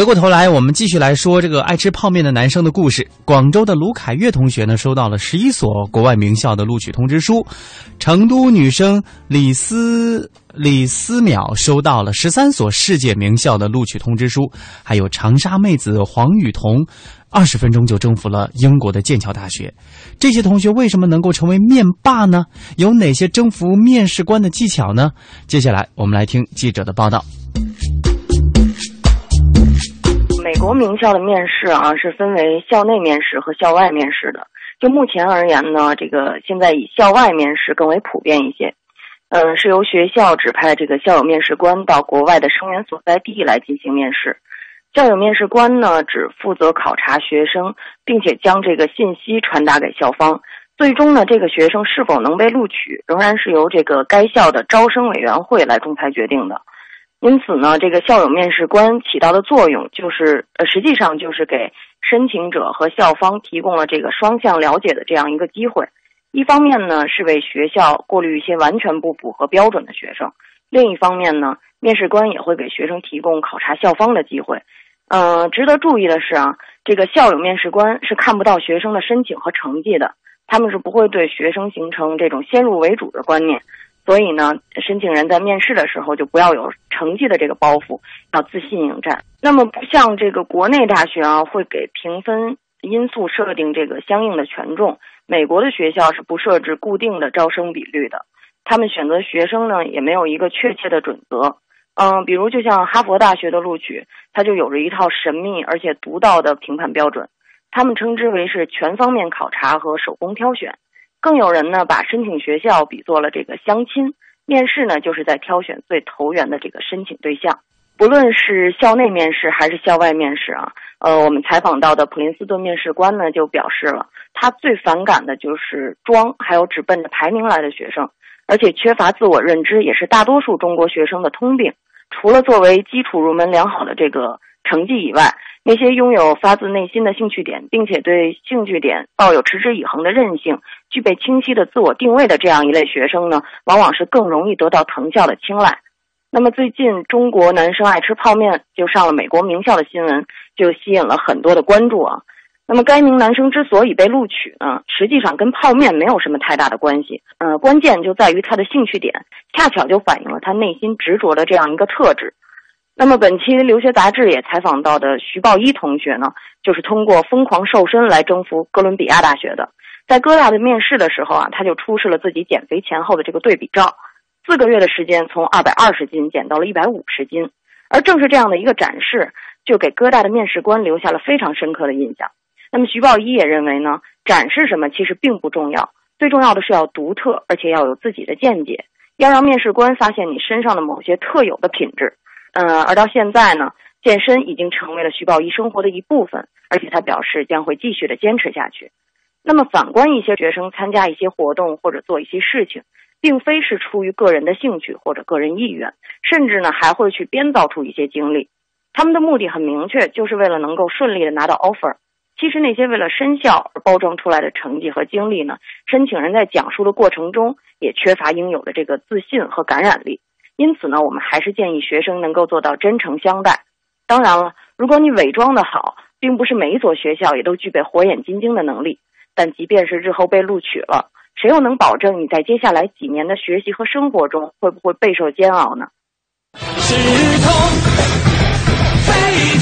回过头来，我们继续来说这个爱吃泡面的男生的故事。广州的卢凯月同学呢，收到了十一所国外名校的录取通知书；成都女生李思李思淼收到了十三所世界名校的录取通知书；还有长沙妹子黄雨桐，二十分钟就征服了英国的剑桥大学。这些同学为什么能够成为面霸呢？有哪些征服面试官的技巧呢？接下来我们来听记者的报道。国名校的面试啊，是分为校内面试和校外面试的。就目前而言呢，这个现在以校外面试更为普遍一些。嗯，是由学校指派这个校友面试官到国外的生源所在地来进行面试。校友面试官呢，只负责考察学生，并且将这个信息传达给校方。最终呢，这个学生是否能被录取，仍然是由这个该校的招生委员会来仲裁决定的。因此呢，这个校友面试官起到的作用就是，呃，实际上就是给申请者和校方提供了这个双向了解的这样一个机会。一方面呢，是为学校过滤一些完全不符合标准的学生；另一方面呢，面试官也会给学生提供考察校方的机会。嗯，值得注意的是啊，这个校友面试官是看不到学生的申请和成绩的，他们是不会对学生形成这种先入为主的观念。所以呢，申请人在面试的时候就不要有成绩的这个包袱，要自信应战。那么不像这个国内大学啊，会给评分因素设定这个相应的权重。美国的学校是不设置固定的招生比率的，他们选择学生呢也没有一个确切的准则。嗯，比如就像哈佛大学的录取，它就有着一套神秘而且独到的评判标准，他们称之为是全方面考察和手工挑选。更有人呢，把申请学校比作了这个相亲，面试呢就是在挑选最投缘的这个申请对象。不论是校内面试还是校外面试啊，呃，我们采访到的普林斯顿面试官呢就表示了，他最反感的就是装，还有只奔着排名来的学生，而且缺乏自我认知，也是大多数中国学生的通病。除了作为基础入门良好的这个成绩以外，那些拥有发自内心的兴趣点，并且对兴趣点抱有持之以恒的韧性，具备清晰的自我定位的这样一类学生呢，往往是更容易得到藤校的青睐。那么最近中国男生爱吃泡面就上了美国名校的新闻，就吸引了很多的关注啊。那么该名男生之所以被录取呢，实际上跟泡面没有什么太大的关系。呃，关键就在于他的兴趣点，恰巧就反映了他内心执着的这样一个特质。那么本期留学杂志也采访到的徐报一同学呢，就是通过疯狂瘦身来征服哥伦比亚大学的。在哥大的面试的时候啊，他就出示了自己减肥前后的这个对比照，四个月的时间从二百二十斤减到了一百五十斤。而正是这样的一个展示，就给哥大的面试官留下了非常深刻的印象。那么徐报一也认为呢，展示什么其实并不重要，最重要的是要独特，而且要有自己的见解，要让面试官发现你身上的某些特有的品质。嗯，而到现在呢，健身已经成为了徐宝仪生活的一部分，而且他表示将会继续的坚持下去。那么反观一些学生参加一些活动或者做一些事情，并非是出于个人的兴趣或者个人意愿，甚至呢还会去编造出一些经历，他们的目的很明确，就是为了能够顺利的拿到 offer。其实那些为了申校而包装出来的成绩和经历呢，申请人在讲述的过程中也缺乏应有的这个自信和感染力。因此呢，我们还是建议学生能够做到真诚相待。当然了，如果你伪装的好，并不是每一所学校也都具备火眼金睛的能力。但即便是日后被录取了，谁又能保证你在接下来几年的学习和生活中会不会备受煎熬呢？是痛，非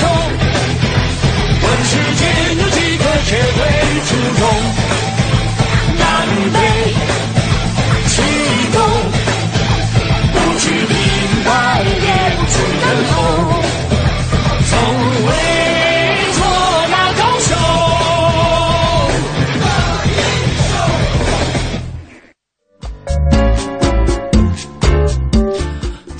痛，问世间有几个学会初衷？南北。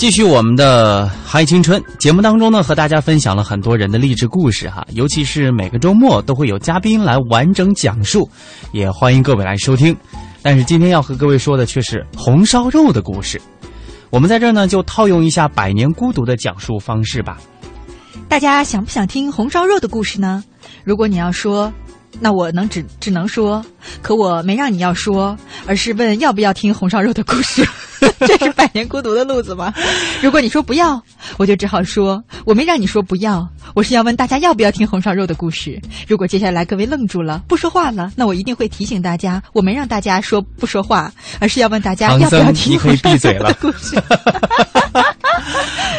继续我们的嗨青春节目当中呢，和大家分享了很多人的励志故事哈，尤其是每个周末都会有嘉宾来完整讲述，也欢迎各位来收听。但是今天要和各位说的却是红烧肉的故事。我们在这儿呢，就套用一下《百年孤独》的讲述方式吧。大家想不想听红烧肉的故事呢？如果你要说那我能只只能说，可我没让你要说，而是问要不要听红烧肉的故事。这是百年孤独的路子吗？如果你说不要，我就只好说我没让你说不要，我是要问大家要不要听红烧肉的故事。如果接下来各位愣住了，不说话了，那我一定会提醒大家，我没让大家说不说话，而是要问大家要不要听红烧肉的故事。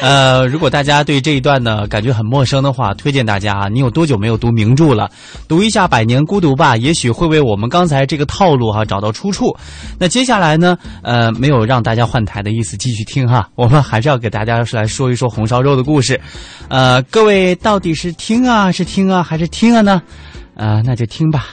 呃，如果大家对这一段呢感觉很陌生的话，推荐大家啊，你有多久没有读名著了？读一下《百年孤独》吧，也许会为我们刚才这个套路哈找到出处。那接下来呢，呃，没有让大家换台的意思，继续听哈。我们还是要给大家来说一说红烧肉的故事。呃，各位到底是听啊，是听啊，还是听啊呢？呃，那就听吧。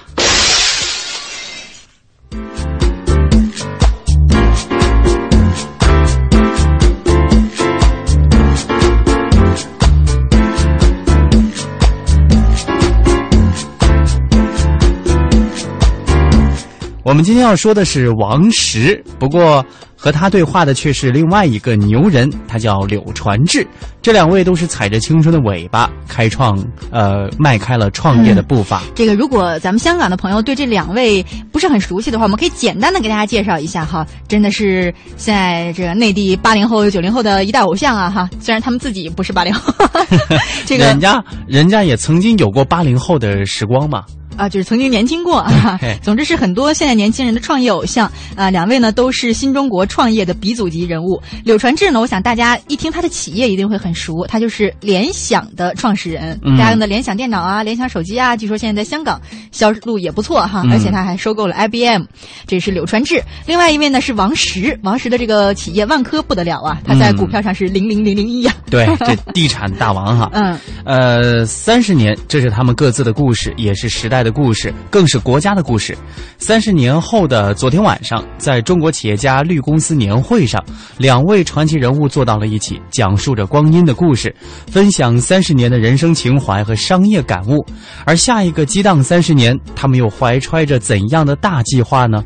我们今天要说的是王石，不过和他对话的却是另外一个牛人，他叫柳传志。这两位都是踩着青春的尾巴，开创呃迈开了创业的步伐。这个如果咱们香港的朋友对这两位不是很熟悉的话，我们可以简单的给大家介绍一下哈。真的是现在这个内地八零后、九零后的一代偶像啊哈。虽然他们自己不是八零后，这个人家人家也曾经有过八零后的时光嘛。啊，就是曾经年轻过啊。总之是很多现在年轻人的创业偶像啊。两位呢都是新中国创业的鼻祖级人物。柳传志呢，我想大家一听他的企业一定会很熟，他就是联想的创始人，大家用的联想电脑啊、联想手机啊，据说现在在香港销路也不错哈。而且他还收购了 IBM，这是柳传志。另外一位呢是王石，王石的这个企业万科不得了啊，他在股票上是零零零零一呀。对，这 地产大王哈。嗯。呃，三十年，这是他们各自的故事，也是时代。的故事更是国家的故事。三十年后的昨天晚上，在中国企业家绿公司年会上，两位传奇人物坐到了一起，讲述着光阴的故事，分享三十年的人生情怀和商业感悟。而下一个激荡三十年，他们又怀揣着怎样的大计划呢？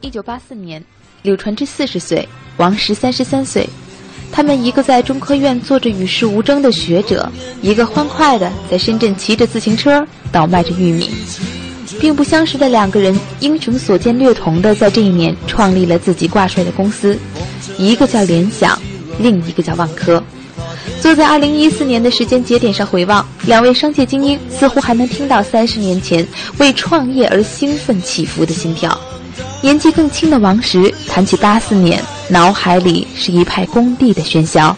一九八四年，柳传志四十岁，王石三十三岁。他们一个在中科院做着与世无争的学者，一个欢快的在深圳骑着自行车倒卖着玉米，并不相识的两个人，英雄所见略同的在这一年创立了自己挂帅的公司，一个叫联想，另一个叫万科。坐在二零一四年的时间节点上回望，两位商界精英似乎还能听到三十年前为创业而兴奋起伏的心跳。年纪更轻的王石谈起八四年，脑海里是一派工地的喧嚣。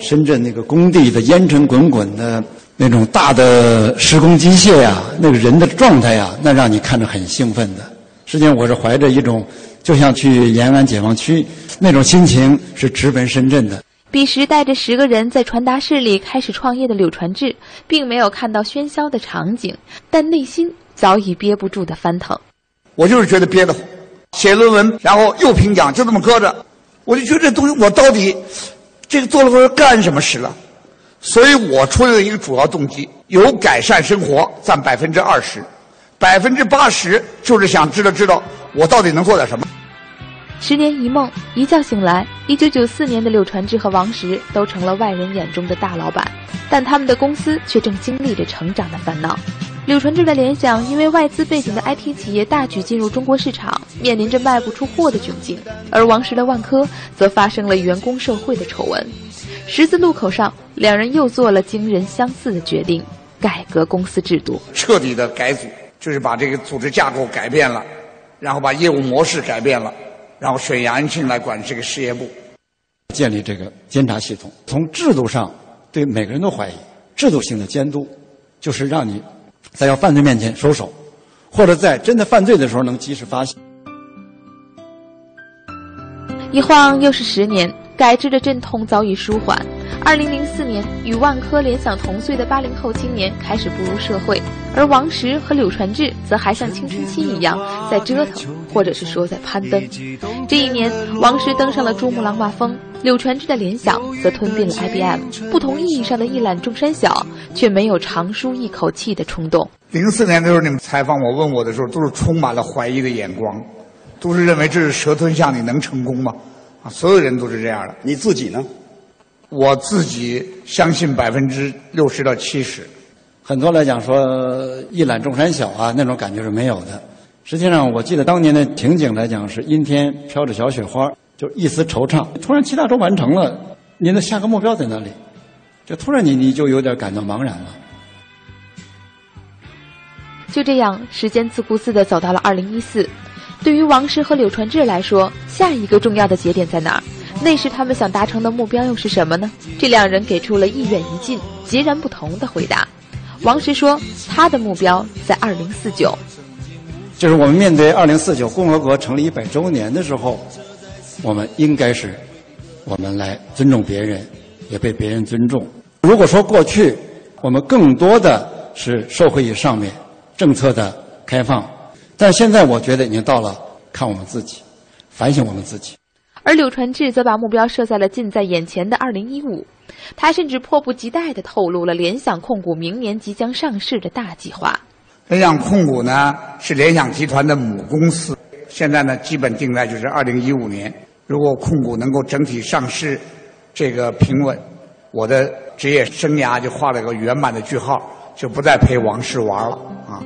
深圳那个工地的烟尘滚滚的那种大的施工机械呀，那个人的状态呀，那让你看着很兴奋的。实际上，我是怀着一种就像去延安解放区那种心情，是直奔深圳的。彼时带着十个人在传达室里开始创业的柳传志，并没有看到喧嚣的场景，但内心早已憋不住的翻腾。我就是觉得憋得慌，写论文，然后又评奖，就这么搁着，我就觉得这东西我到底这个做了做干什么使了？所以我出的一个主要动机有改善生活占百分之二十，百分之八十就是想知道知道我到底能做点什么。十年一梦，一觉醒来，一九九四年的柳传志和王石都成了外人眼中的大老板，但他们的公司却正经历着成长的烦恼。柳传志的联想因为外资背景的 IT 企业大举进入中国市场，面临着卖不出货的窘境；而王石的万科则发生了员工受贿的丑闻。十字路口上，两人又做了惊人相似的决定：改革公司制度，彻底的改组，就是把这个组织架构改变了，然后把业务模式改变了，然后选杨安庆来管这个事业部，建立这个监察系统。从制度上对每个人都怀疑，制度性的监督就是让你。在要犯罪面前收手，或者在真的犯罪的时候能及时发现。一晃又是十年，改制的阵痛早已舒缓。二零零四年，与万科、联想同岁的八零后青年开始步入社会，而王石和柳传志则还像青春期一样在折腾，或者是说在攀登。这一年，王石登上了珠穆朗玛峰，柳传志的联想则吞并了 IBM。不同意义上的一览众山小，却没有长舒一口气的冲动。零四年的时候，你们采访我、问我的时候，都是充满了怀疑的眼光，都是认为这是蛇吞象，你能成功吗？啊，所有人都是这样的。你自己呢？我自己相信百分之六十到七十，很多来讲说一览众山小啊，那种感觉是没有的。实际上，我记得当年的情景来讲是阴天飘着小雪花，就一丝惆怅。突然七大洲完成了，您的下个目标在哪里？就突然你你就有点感到茫然了。就这样，时间自顾自的走到了二零一四。对于王石和柳传志来说，下一个重要的节点在哪儿？那时他们想达成的目标又是什么呢？这两人给出了一远一近、截然不同的回答。王石说，他的目标在二零四九，就是我们面对二零四九共和国成立一百周年的时候，我们应该是，我们来尊重别人，也被别人尊重。如果说过去我们更多的是社会与上面政策的开放。但现在我觉得已经到了看我们自己，反省我们自己。而柳传志则把目标设在了近在眼前的二零一五，他甚至迫不及待地透露了联想控股明年即将上市的大计划。联想控股呢是联想集团的母公司，现在呢基本定在就是二零一五年。如果控股能够整体上市，这个平稳，我的职业生涯就画了个圆满的句号，就不再陪王石玩了啊。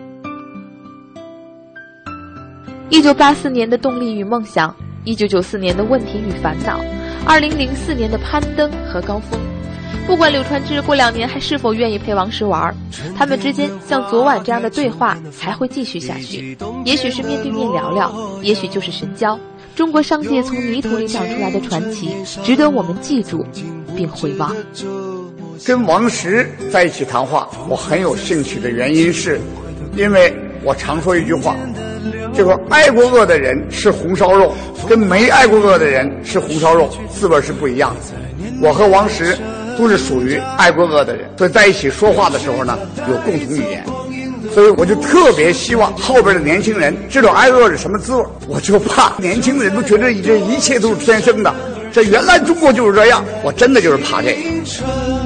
一九八四年的动力与梦想，一九九四年的问题与烦恼，二零零四年的攀登和高峰。不管柳传志过两年还是否愿意陪王石玩，他们之间像昨晚这样的对话还会继续下去。也许是面对面聊聊，也许就是神交。中国商界从泥土里长出来的传奇，值得我们记住并回望。跟王石在一起谈话，我很有兴趣的原因是，因为我常说一句话。这个爱过恶的人吃红烧肉，跟没爱过恶的人吃红烧肉滋味是不一样的。我和王石都是属于爱过恶的人，所以在一起说话的时候呢，有共同语言。所以我就特别希望后边的年轻人知道挨饿是什么滋味。我就怕年轻的人都觉得这一切都是天生的，这原来中国就是这样。我真的就是怕这个。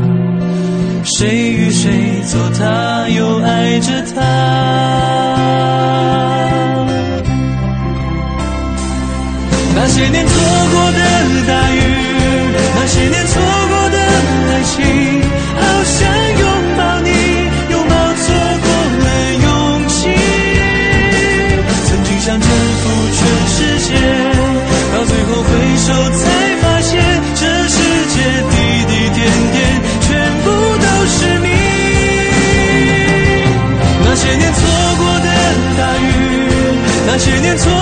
谁与谁做他，又爱着他？那些年错过的大十年错。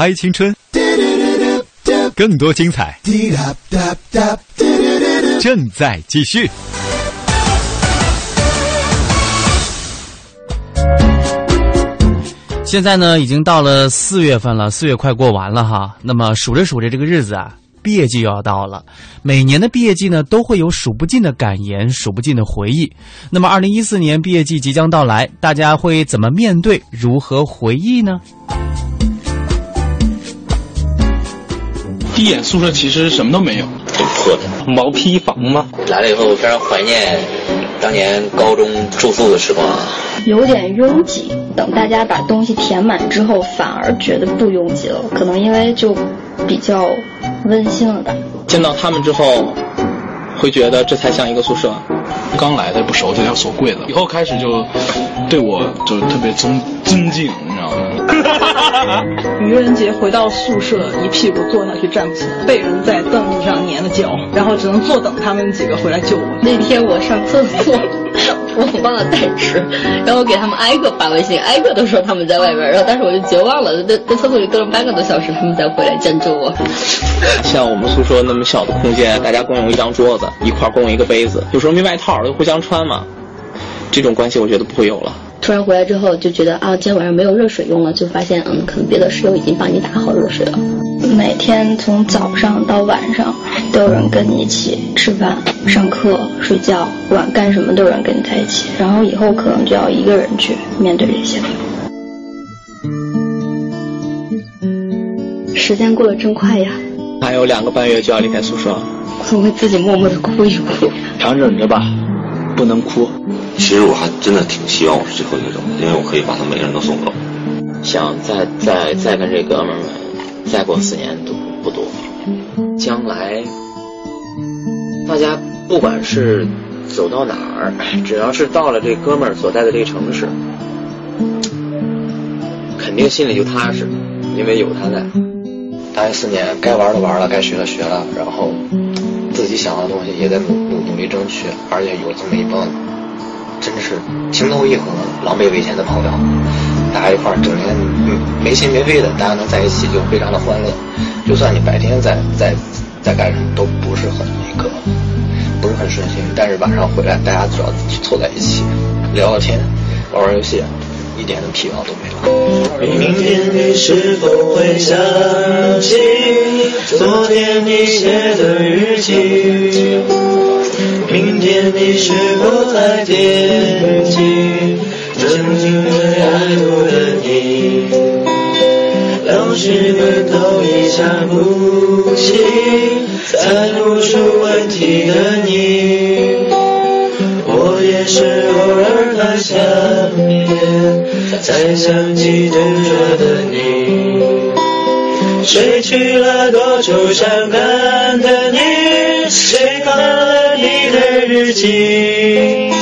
嗨青春，更多精彩正在继续。现在呢，已经到了四月份了，四月快过完了哈。那么数着数着这个日子啊，毕业季又要到了。每年的毕业季呢，都会有数不尽的感言，数不尽的回忆。那么，二零一四年毕业季即将到来，大家会怎么面对？如何回忆呢？第一眼宿舍其实什么都没有，挺破的，毛坯房嘛。来了以后我非常怀念当年高中住宿的时光。有点拥挤，等大家把东西填满之后，反而觉得不拥挤了。可能因为就比较温馨了吧。见到他们之后，会觉得这才像一个宿舍。刚来的不熟，就要锁柜子。以后开始就对我就特别尊尊敬？愚人节回到宿舍，一屁股坐下去站不起来，被人在凳子上粘了脚，然后只能坐等他们几个回来救我。那天我上厕所，我忘了带纸，然后给他们挨个发微信，挨个都说他们在外边，然后但是我就绝望了，在在厕所里蹲了半个多小时，他们才回来拯救我。像我们宿舍那么小的空间，大家共用一张桌子，一块共用一个杯子，有时候没外套就互相穿嘛，这种关系我觉得不会有了。突然回来之后就觉得啊，今天晚上没有热水用了，就发现嗯，可能别的室友已经帮你打好热水了。每天从早上到晚上都有人跟你一起吃饭、上课、睡觉，不管干什么都有人跟你在一起。然后以后可能就要一个人去面对这些了。时间过得真快呀！还有两个半月就要离开宿舍了，我会自己默默的哭一哭。强忍着吧，不能哭。其实我还真的挺希望我是最后一个走的，因为我可以把他每个人都送走。想再再再跟这哥们儿们再过四年都不多。将来大家不管是走到哪儿，只要是到了这哥们儿所在的这个城市，肯定心里就踏实，因为有他在。大学四年，该玩的玩了，该学的学了，然后自己想要的东西也在努努努力争取，而且有这么一帮真是情投意合、狼狈为奸的朋友，大家一块儿整天没心没肺的，大家能在一起就非常的欢乐。就算你白天在在在干什么，都不是很那个，不是很顺心，但是晚上回来，大家只要凑在一起聊聊天、玩玩游戏。一点的疲劳都没有。明天你是否会想起昨天你写的日记？明天你是否还惦记曾经最爱慕的你？老师们都已想不起猜不出问题的你，我也是偶尔看下面。才想起同桌的你，谁去了多愁善感的你？谁看了你的日记？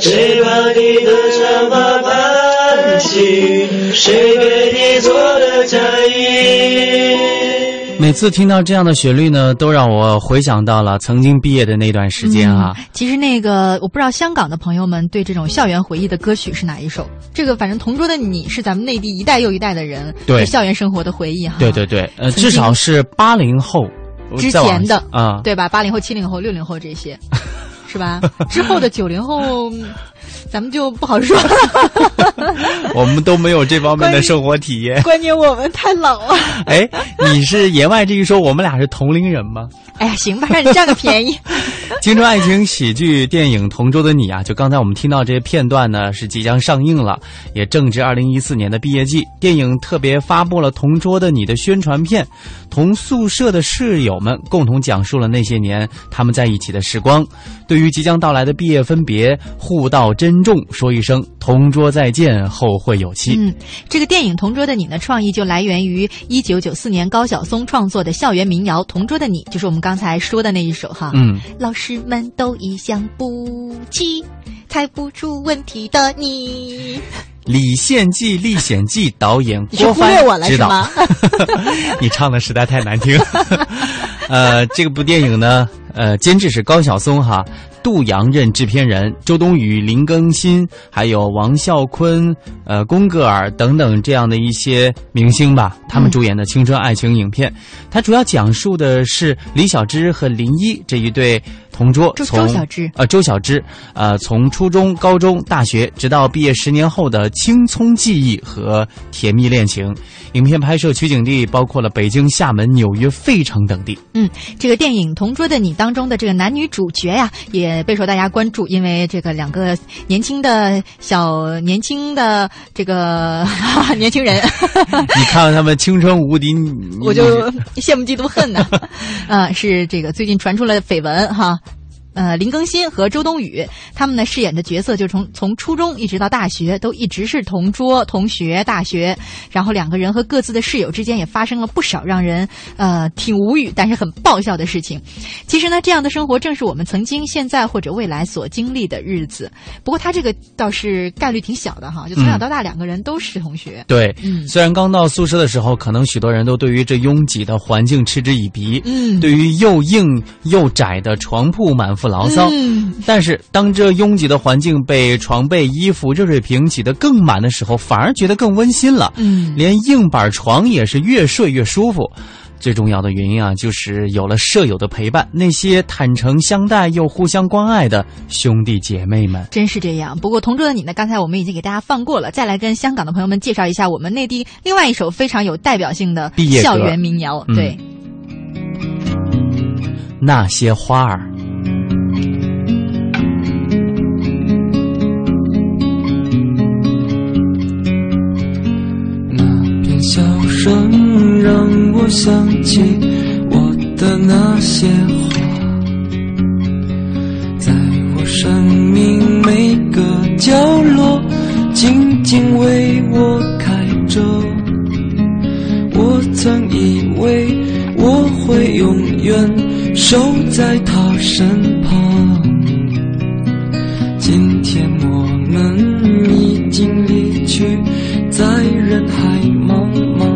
谁把你的长发盘起？谁给你做的嫁衣？每次听到这样的旋律呢，都让我回想到了曾经毕业的那段时间啊。其实那个我不知道香港的朋友们对这种校园回忆的歌曲是哪一首？这个反正同桌的你是咱们内地一代又一代的人对校园生活的回忆哈。对对对，呃，至少是八零后之前的啊，对吧？八零后、七零后、六零后这些，是吧？之后的九零后。咱们就不好说了，我们都没有这方面的生活体验。关键我们太老了。哎，你是言外之意说我们俩是同龄人吗？哎呀，行吧，让你占个便宜。青春爱情喜剧电影《同桌的你》啊，就刚才我们听到这些片段呢，是即将上映了，也正值二零一四年的毕业季。电影特别发布了《同桌的你》的宣传片，同宿舍的室友们共同讲述了那些年他们在一起的时光。对于即将到来的毕业分别，互道珍重，说一声同桌再见，后会有期。嗯，这个电影《同桌的你》呢，创意就来源于一九九四年高晓松创作的校园民谣《同桌的你》，就是我们刚才说的那一首哈。嗯，老师们都已想不起猜不出问题的你。《李献计历险记》导演郭帆指导。你唱的实在太难听。呃，这部电影呢，呃，监制是高晓松哈。杜阳任制片人，周冬雨、林更新，还有王啸坤、呃宫格尔等等这样的一些明星吧，他们主演的青春爱情影片。它主要讲述的是李小芝和林一这一对同桌，从小芝呃周小芝呃从初中、高中、大学，直到毕业十年后的青葱记忆和甜蜜恋情。影片拍摄取景地包括了北京、厦门、纽约、费城等地。嗯，这个电影《同桌的你》当中的这个男女主角呀，也备受大家关注，因为这个两个年轻的小年轻的这个 年轻人，你看到他们青春无敌，我就羡慕嫉妒恨呢。啊，是这个最近传出了绯闻哈。呃，林更新和周冬雨他们呢饰演的角色，就从从初中一直到大学，都一直是同桌同学。大学，然后两个人和各自的室友之间也发生了不少让人呃挺无语，但是很爆笑的事情。其实呢，这样的生活正是我们曾经、现在或者未来所经历的日子。不过他这个倒是概率挺小的哈，就从小到大两个人都是同学。对，嗯，虽然刚到宿舍的时候，可能许多人都对于这拥挤的环境嗤之以鼻，嗯，对于又硬又窄的床铺满腹。牢骚，但是当这拥挤的环境被床被、衣服、热水瓶挤得更满的时候，反而觉得更温馨了。嗯，连硬板床也是越睡越舒服。最重要的原因啊，就是有了舍友的陪伴，那些坦诚相待又互相关爱的兄弟姐妹们，真是这样。不过同桌的你呢？刚才我们已经给大家放过了，再来跟香港的朋友们介绍一下我们内地另外一首非常有代表性的校园民谣。对，那些花儿。声让我想起我的那些花，在我生命每个角落静静为我开着。我曾以为我会永远守在他身旁，今天我们已经离去，在人海茫茫。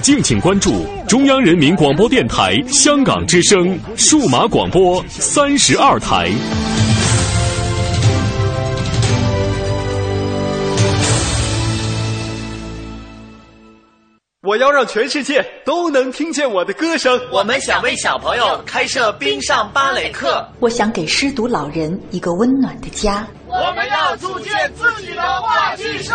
敬请关注中央人民广播电台香港之声数码广播三十二台。我要让全世界都能听见我的歌声。我们想为小朋友开设冰上芭蕾课。我想给失独老人一个温暖的家。我们要组建自己的话剧社。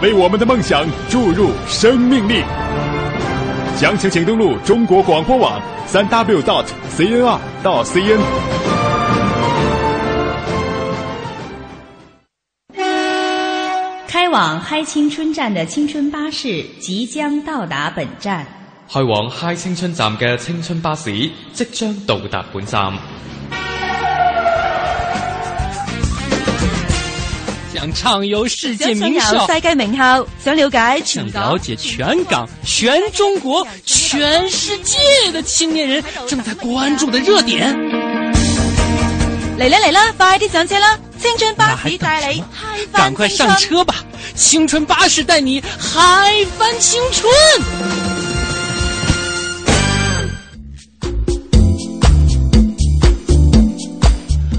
为我们的梦想注入生命力。详情请登录中国广播网三 w dot cnr 到 cn。开往嗨青春站的青春巴士即将到达本站。开往嗨青春站嘅青春巴士即将到达本站。想畅游世界名校，世界名校，想了解想了解全港、全中国、全世界的青年人正在关注的热点。嚟啦嚟啦，快啲上車啦！青春巴士帶你嗨翻趕快上車吧！青春巴士帶你嗨翻青春。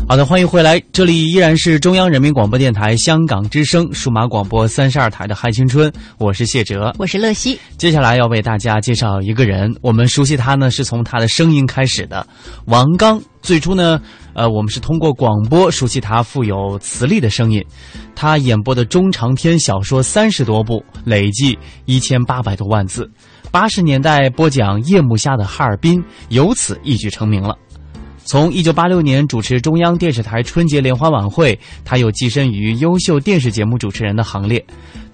好的，欢迎回来，这里依然是中央人民广播电台香港之声数码广播三十二台的嗨青春，我是谢哲，我是乐西。接下来要为大家介绍一个人，我们熟悉他呢是从他的声音开始的，王刚。最初呢，呃，我们是通过广播熟悉他富有磁力的声音，他演播的中长篇小说三十多部，累计一千八百多万字。八十年代播讲夜幕下的哈尔滨，由此一举成名了。从一九八六年主持中央电视台春节联欢晚会，他又跻身于优秀电视节目主持人的行列。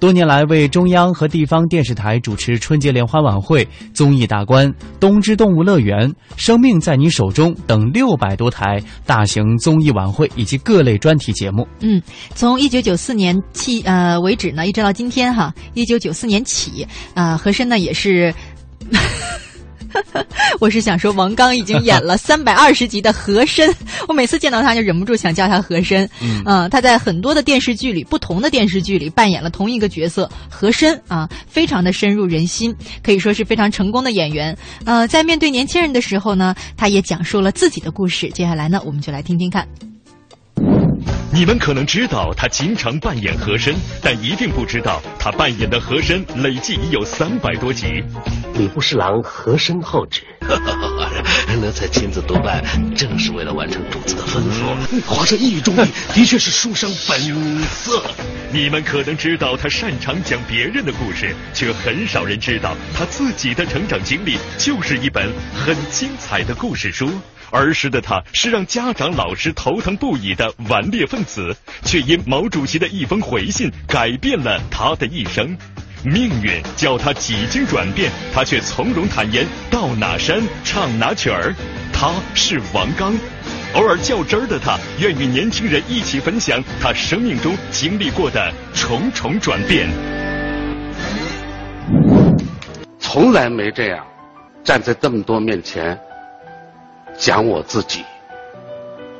多年来，为中央和地方电视台主持春节联欢晚会、综艺大观、冬之动物乐园、生命在你手中等六百多台大型综艺晚会以及各类专题节目。嗯，从一九九四年起呃为止呢，一直到今天哈，一九九四年起，呃，和珅呢也是。我是想说，王刚已经演了 三百二十集的和珅，我每次见到他就忍不住想叫他和珅。嗯，他在很多的电视剧里，不同的电视剧里扮演了同一个角色和珅啊，非常的深入人心，可以说是非常成功的演员。呃，在面对年轻人的时候呢，他也讲述了自己的故事。接下来呢，我们就来听听看。你们可能知道他经常扮演和珅，但一定不知道他扮演的和珅累计已有三百多集。礼部侍郎和珅后旨，那才亲自督办，正是为了完成主子的吩咐。皇上一语中的，的确是书生本色。你们可能知道他擅长讲别人的故事，却很少人知道他自己的成长经历就是一本很精彩的故事书。儿时的他是让家长、老师头疼不已的顽劣分子，却因毛主席的一封回信改变了他的一生。命运叫他几经转变，他却从容坦言，到哪山唱哪曲儿。他是王刚，偶尔较真儿的他，愿与年轻人一起分享他生命中经历过的重重转变。从来没这样站在这么多面前。讲我自己，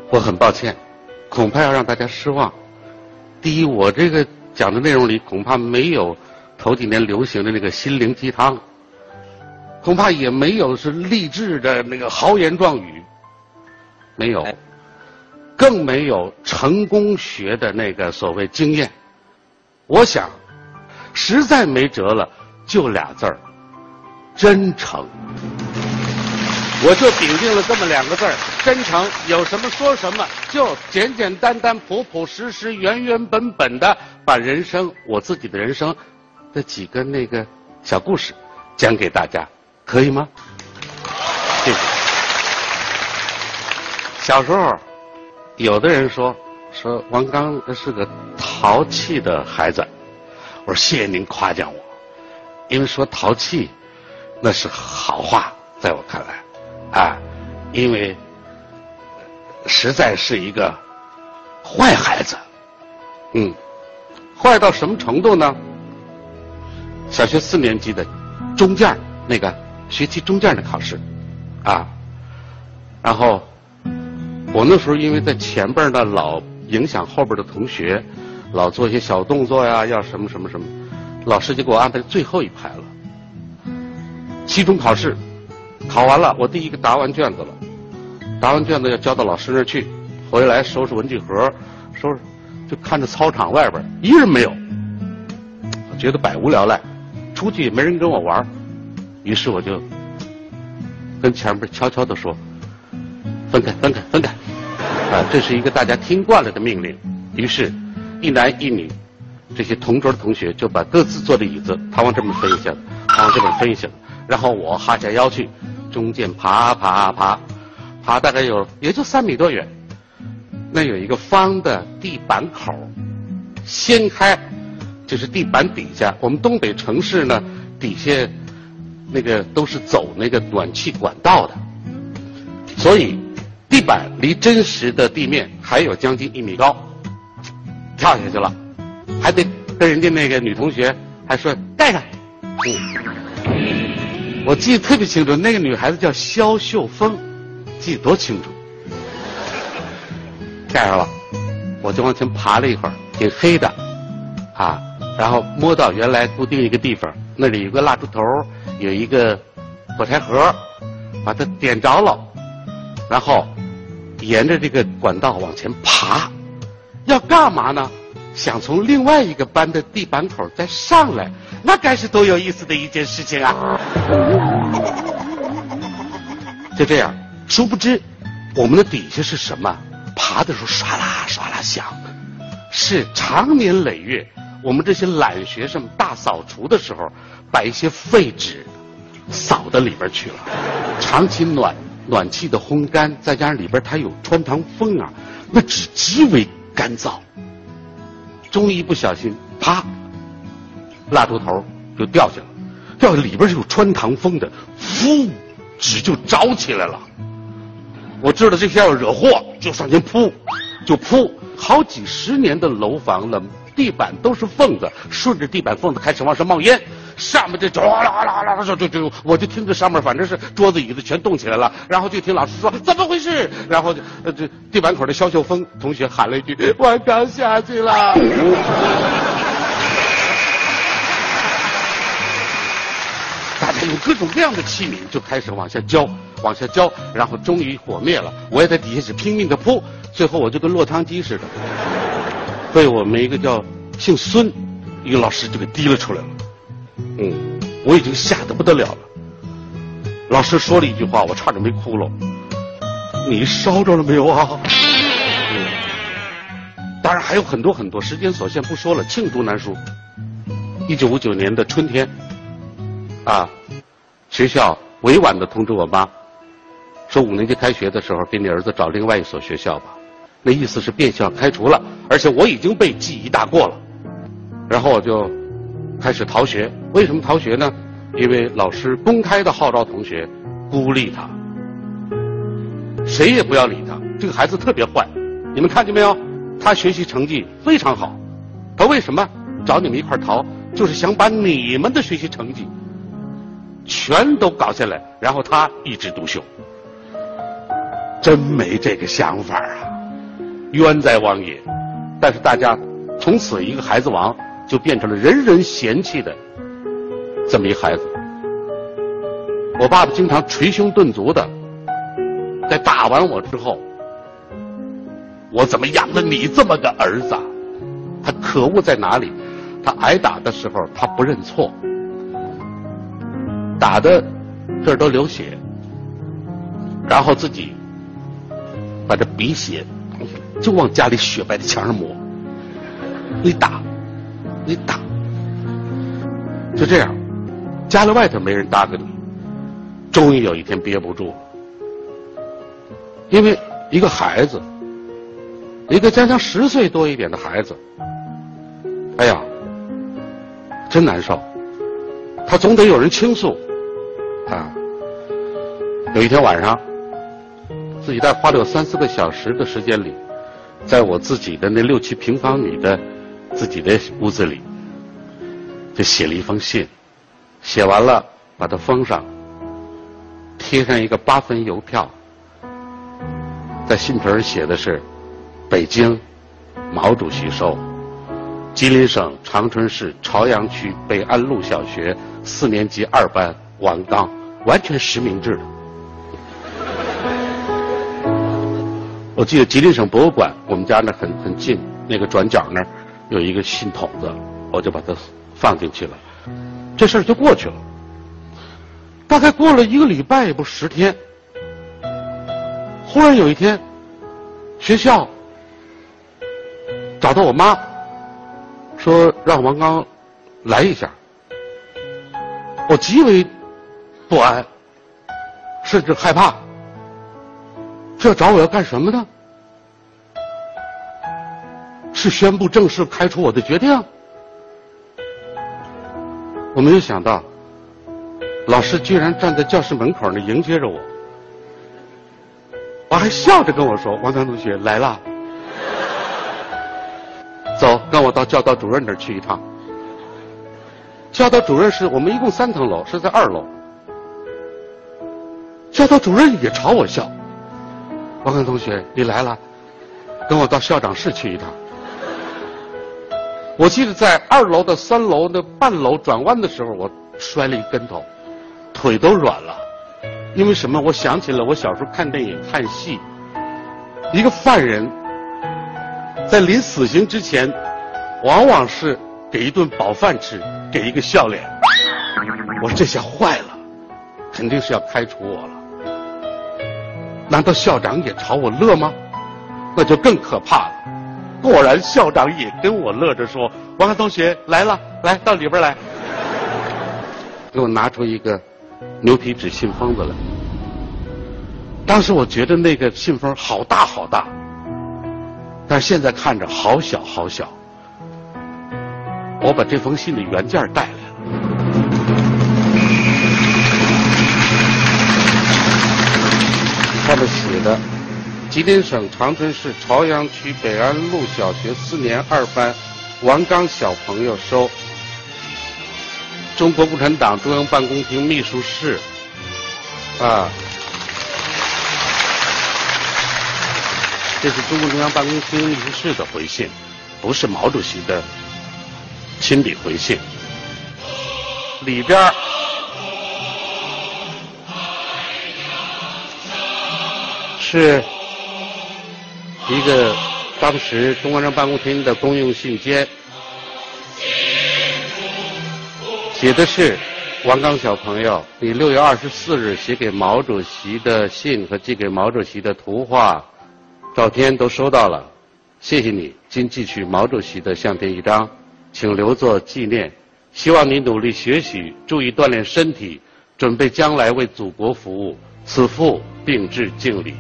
我很抱歉，恐怕要让大家失望。第一，我这个讲的内容里恐怕没有头几年流行的那个心灵鸡汤，恐怕也没有是励志的那个豪言壮语，没有，更没有成功学的那个所谓经验。我想，实在没辙了，就俩字儿：真诚。我就顶定了这么两个字儿：真诚。有什么说什么，就简简单单、朴朴实实、原原本本的把人生，我自己的人生的几个那个小故事讲给大家，可以吗？谢谢。小时候，有的人说说王刚是个淘气的孩子，我说谢谢您夸奖我，因为说淘气那是好话，在我看来。啊，因为实在是一个坏孩子，嗯，坏到什么程度呢？小学四年级的中卷那个学期中卷的考试，啊，然后我那时候因为在前边呢，老影响后边的同学，老做一些小动作呀，要什么什么什么，老师就给我安排最后一排了，期中考试。考完了，我第一个答完卷子了，答完卷子要交到老师那儿去，回来收拾文具盒，收拾，就看着操场外边一人没有，觉得百无聊赖，出去也没人跟我玩，于是我就跟前边悄悄地说，分开，分开，分开，啊，这是一个大家听惯了的命令，于是，一男一女，这些同桌的同学就把各自坐的椅子，他往这边分一下，他往这边分一下，然后我哈下腰去。中间爬爬爬，爬大概有也就三米多远。那有一个方的地板口，掀开就是地板底下。我们东北城市呢，底下那个都是走那个暖气管道的，所以地板离真实的地面还有将近一米高。跳下去了，还得跟人家那个女同学还说盖上。嗯我记得特别清楚，那个女孩子叫肖秀峰，记得多清楚。盖上了，我就往前爬了一会儿，挺黑的，啊，然后摸到原来固定一个地方，那里有个蜡烛头，有一个火柴盒，把它点着了，然后沿着这个管道往前爬，要干嘛呢？想从另外一个班的地板口再上来。那该是多有意思的一件事情啊！就这样，殊不知，我们的底下是什么？爬的时候唰啦唰啦响，是长年累月，我们这些懒学生大扫除的时候，把一些废纸扫到里边去了。长期暖暖气的烘干，再加上里边它有穿堂风啊，那纸极为干燥。终于不小心，啪，蜡烛头就掉下了，掉下里边是有穿堂风的，呼，纸就着起来了。我知道这下要惹祸，就上前扑，就扑。好几十年的楼房了，地板都是缝子，顺着地板缝子开始往上冒烟。上面这哗啦啦啦啦就就就，我就听着上面反正是桌子椅子全动起来了，然后就听老师说怎么回事，然后就呃这地板口的肖秀峰同学喊了一句我刚下去了，大家用各种各样的器皿就开始往下浇，往下浇，然后终于火灭了，我也在底下是拼命的扑，最后我就跟落汤鸡似的，被我们一个叫姓孙一个老师就给提了出来了。嗯，我已经吓得不得了了。老师说了一句话，我差点没哭了。你烧着了没有啊？当然还有很多很多，时间所限不说了。罄竹难书。一九五九年的春天，啊，学校委婉的通知我妈，说五年级开学的时候给你儿子找另外一所学校吧。那意思是变相开除了，而且我已经被记一大过了。然后我就。开始逃学，为什么逃学呢？因为老师公开的号召同学孤立他，谁也不要理他。这个孩子特别坏，你们看见没有？他学习成绩非常好，他为什么找你们一块逃？就是想把你们的学习成绩全都搞下来，然后他一枝独秀。真没这个想法啊，冤在王也。但是大家从此一个孩子王。就变成了人人嫌弃的这么一孩子。我爸爸经常捶胸顿足的，在打完我之后，我怎么养了你这么个儿子？他可恶在哪里？他挨打的时候他不认错，打的这儿都流血，然后自己把这鼻血就往家里雪白的墙上抹，你打。你打，就这样，家里外头没人搭理你。终于有一天憋不住了，因为一个孩子，一个将将十岁多一点的孩子，哎呀，真难受。他总得有人倾诉啊。有一天晚上，自己在花了有三四个小时的时间里，在我自己的那六七平方米的。自己的屋子里，就写了一封信，写完了把它封上，贴上一个八分邮票，在信皮儿写的是：北京毛主席收，吉林省长春市朝阳区北安路小学四年级二班王刚，完全实名制的。记得吉林省博物馆，我们家那很很近，那个转角那儿。有一个信筒子，我就把它放进去了，这事儿就过去了。大概过了一个礼拜也不十天，忽然有一天，学校找到我妈，说让王刚来一下。我极为不安，甚至害怕。这找我要干什么呢？是宣布正式开除我的决定？我没有想到，老师居然站在教室门口那迎接着我，我还笑着跟我说：“王刚同学来了，走，跟我到教导主任那儿去一趟。”教导主任是我们一共三层楼，是在二楼。教导主任也朝我笑：“王刚同学，你来了，跟我到校长室去一趟。”我记得在二楼的三楼的半楼转弯的时候，我摔了一跟头，腿都软了。因为什么？我想起了我小时候看电影、看戏，一个犯人在临死刑之前，往往是给一顿饱饭吃，给一个笑脸。我这下坏了，肯定是要开除我了。难道校长也朝我乐吗？那就更可怕了。果然，校长也跟我乐着说：“王刚同学来了，来到里边来，给我拿出一个牛皮纸信封子来。当时我觉得那个信封好大好大，但现在看着好小好小。我把这封信的原件带来了，上面写的：吉林省长春市朝阳区北安路小学四年二班王刚小朋友收。中国共产党中央办公厅秘书室，啊。这是中共中央办公厅秘书室的回信，不是毛主席的亲笔回信。里边是一个当时中共中央办公厅的公用信笺，写的是王刚小朋友，你六月二十四日写给毛主席的信和寄给毛主席的图画。照片都收到了，谢谢你。今寄去毛主席的相片一张，请留作纪念。希望你努力学习，注意锻炼身体，准备将来为祖国服务。此父并致敬礼。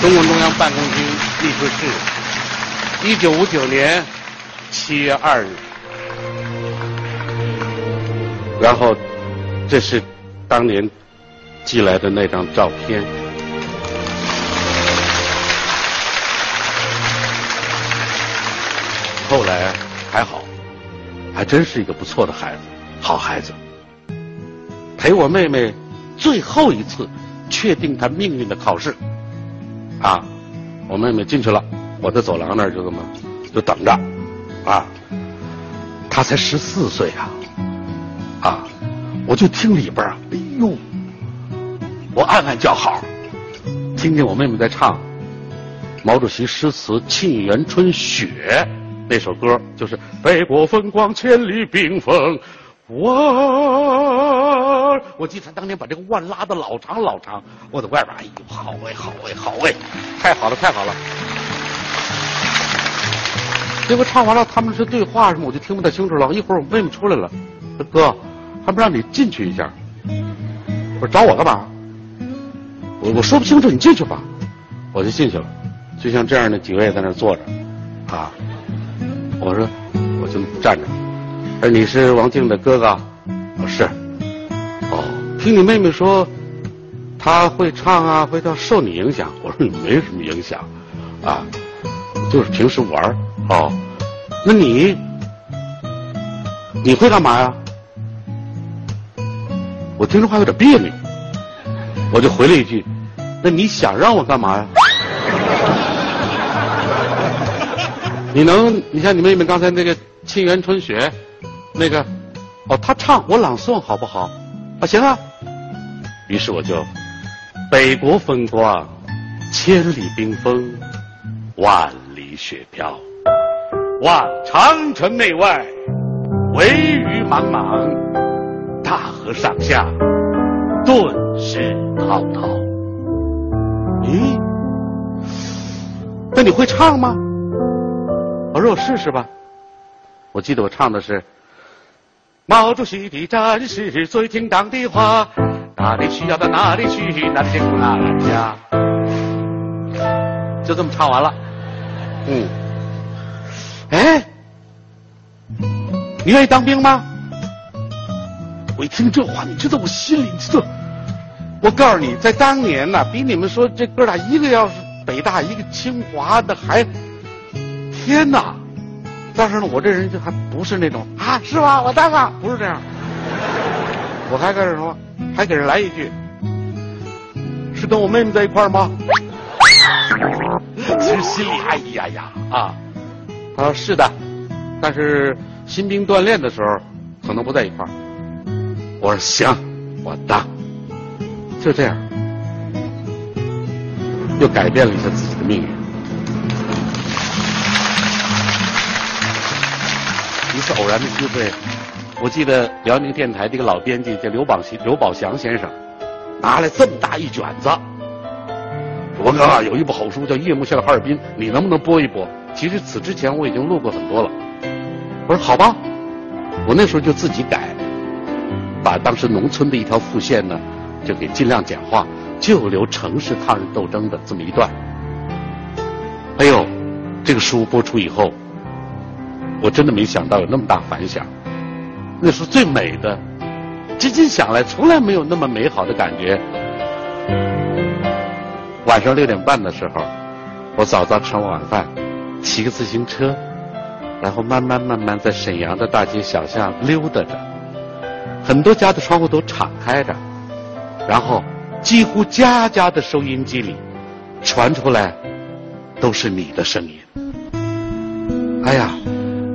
中共中央办公厅秘书室，一九五九年七月二日。然后，这是当年寄来的那张照片。后来还好，还真是一个不错的孩子，好孩子。陪我妹妹最后一次确定她命运的考试，啊，我妹妹进去了，我在走廊那儿就这么就等着，啊，她才十四岁啊，啊，我就听里边啊，哎呦，我暗暗叫好，听见我妹妹在唱毛主席诗词《沁园春·雪》。那首歌就是“北国风光，千里冰封哇”。我记得他当年把这个腕拉的老长老长，我在外边，哎呦，好哎，好哎，好哎，太好了，太好了。结果唱完了，他们是对话什么，我就听不太清楚了。一会儿我妹妹出来了，说：“哥，还不让你进去一下。”我说：“找我干嘛？”我我说不清楚，你进去吧。我就进去了，就像这样的几位在那坐着，啊。我说，我就站着。说你是王静的哥哥？我是。哦，听你妹妹说，她会唱啊，会跳，受你影响？我说你没什么影响，啊，就是平时玩儿哦，那你你会干嘛呀？我听这话有点别扭，我就回了一句：那你想让我干嘛呀？你能，你像你妹妹刚才那个《沁园春·雪》，那个，哦，她唱我朗诵好不好？啊，行啊。于是我就，北国风光，千里冰封，万里雪飘，望长城内外，惟余莽莽，大河上下，顿时滔滔。咦，那你会唱吗？我说我试试吧，我记得我唱的是毛主席的战士最听党的话，哪里需要到哪里去，哪里辛苦哪里家，就这么唱完了。嗯，哎，你愿意当兵吗？我一听这话，你知道我心里这，我告诉你，在当年呢，比你们说这哥俩一个要是北大，一个清华的还。天哪！但是呢，我这人就还不是那种啊，是吧？我当了，不是这样。我还跟人说，还给人来一句，是跟我妹妹在一块儿吗？其实心里哎呀呀啊！他说是的，但是新兵锻炼的时候可能不在一块儿。我说行，我当。就这样，又改变了一下自己的命运。一次偶然的机会，我记得辽宁电台这个老编辑叫刘宝祥，刘宝祥先生拿来这么大一卷子。我刚啊，有一部好书叫《夜幕下的哈尔滨》，你能不能播一播？其实此之前我已经录过很多了。我说好吧，我那时候就自己改，把当时农村的一条副线呢，就给尽量简化，就留城市抗日斗争的这么一段。哎呦，这个书播出以后，我真的没想到有那么大反响。那是最美的，至今想来从来没有那么美好的感觉。晚上六点半的时候，我早早吃完晚饭，骑个自行车，然后慢慢慢慢在沈阳的大街小巷溜达着，很多家的窗户都敞开着，然后几乎家家的收音机里传出来都是你的声音。哎呀，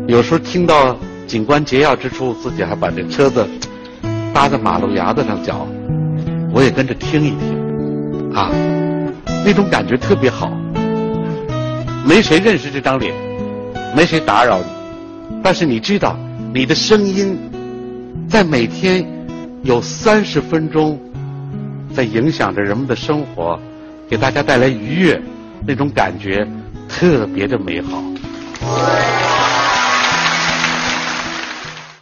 有时候听到警官劫要之处，自己还把这车子搭在马路牙子上脚，我也跟着听一听，啊。那种感觉特别好，没谁认识这张脸，没谁打扰你，但是你知道，你的声音在每天有三十分钟，在影响着人们的生活，给大家带来愉悦，那种感觉特别的美好。